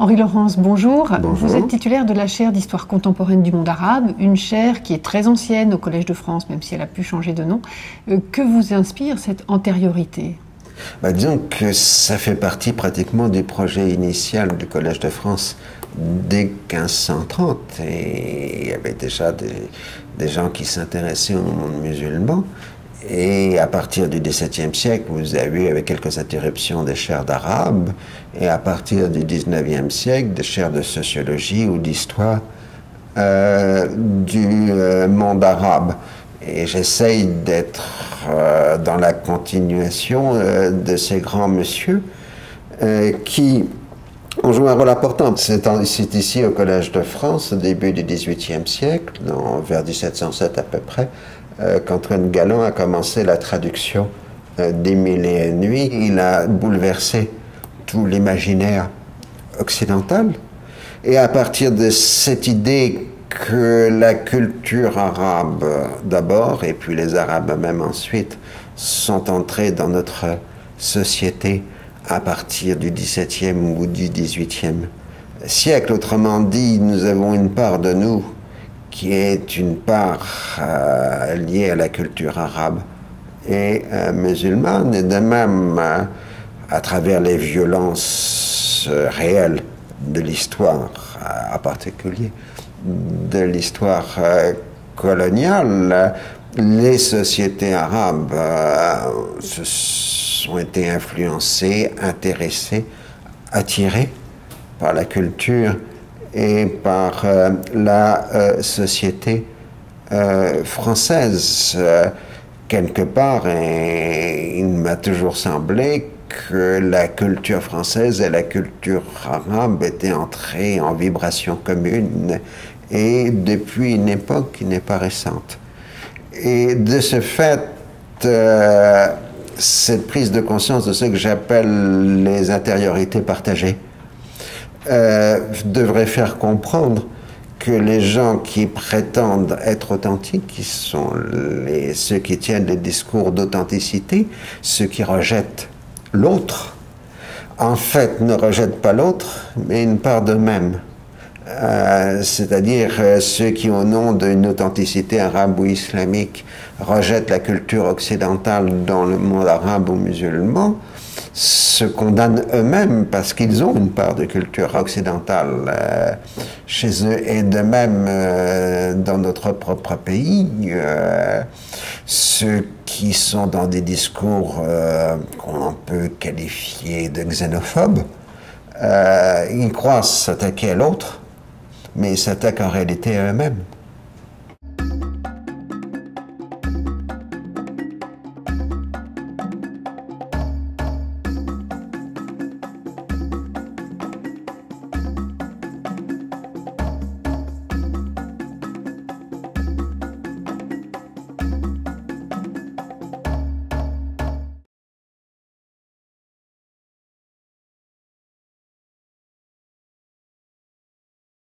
Henri Laurence, bonjour. Vous êtes titulaire de la chaire d'histoire contemporaine du monde arabe, une chaire qui est très ancienne au Collège de France, même si elle a pu changer de nom. Euh, que vous inspire cette antériorité? Bah, Disons que ça fait partie pratiquement du projet initial du Collège de France dès 1530. Et il y avait déjà des, des gens qui s'intéressaient au monde musulman. Et à partir du XVIIe siècle, vous avez eu, avec quelques interruptions, des chaires d'arabe. Et à partir du XIXe siècle, des chaires de sociologie ou d'histoire euh, du euh, monde arabe. Et j'essaye d'être euh, dans la continuation de ces grands monsieur qui ont joué un rôle important. C'est ici au Collège de France, au début du XVIIIe siècle, vers 1707 à peu près, qu'Antoine Galland a commencé la traduction euh, des Mille et une nuits. Il a bouleversé tout l'imaginaire occidental. Et à partir de cette idée que la culture arabe d'abord, et puis les Arabes eux-mêmes ensuite, sont entrés dans notre société à partir du XVIIe ou du XVIIIe siècle. Autrement dit, nous avons une part de nous qui est une part euh, liée à la culture arabe. Et euh, musulmane, et de même euh, à travers les violences réelles de l'histoire, en particulier de l'histoire coloniale, les sociétés arabes se sont été influencées, intéressées, attirées par la culture et par euh, la euh, société euh, française. quelque part, il m'a toujours semblé que la culture française et la culture arabe étaient entrées en vibration commune et depuis une époque qui n'est pas récente. Et de ce fait, cette prise de conscience de ce que j'appelle les intériorités partagées, euh, devrait faire comprendre que les gens qui prétendent être authentiques, qui sont les, ceux qui tiennent les discours d'authenticité, ceux qui rejettent l'autre, en fait ne rejettent pas l'autre, mais une part d'eux-mêmes. Euh, c'est-à-dire euh, ceux qui, au nom d'une authenticité arabe ou islamique, rejettent la culture occidentale dans le monde arabe ou musulman, se condamnent eux-mêmes parce qu'ils ont une part de culture occidentale euh, chez eux et de même euh, dans notre propre pays. Euh, ceux qui sont dans des discours qu'on peut qualifier de xénophobes, ils croient s'attaquer à l'autre, mais ils s'attaquent en réalité à eux-mêmes.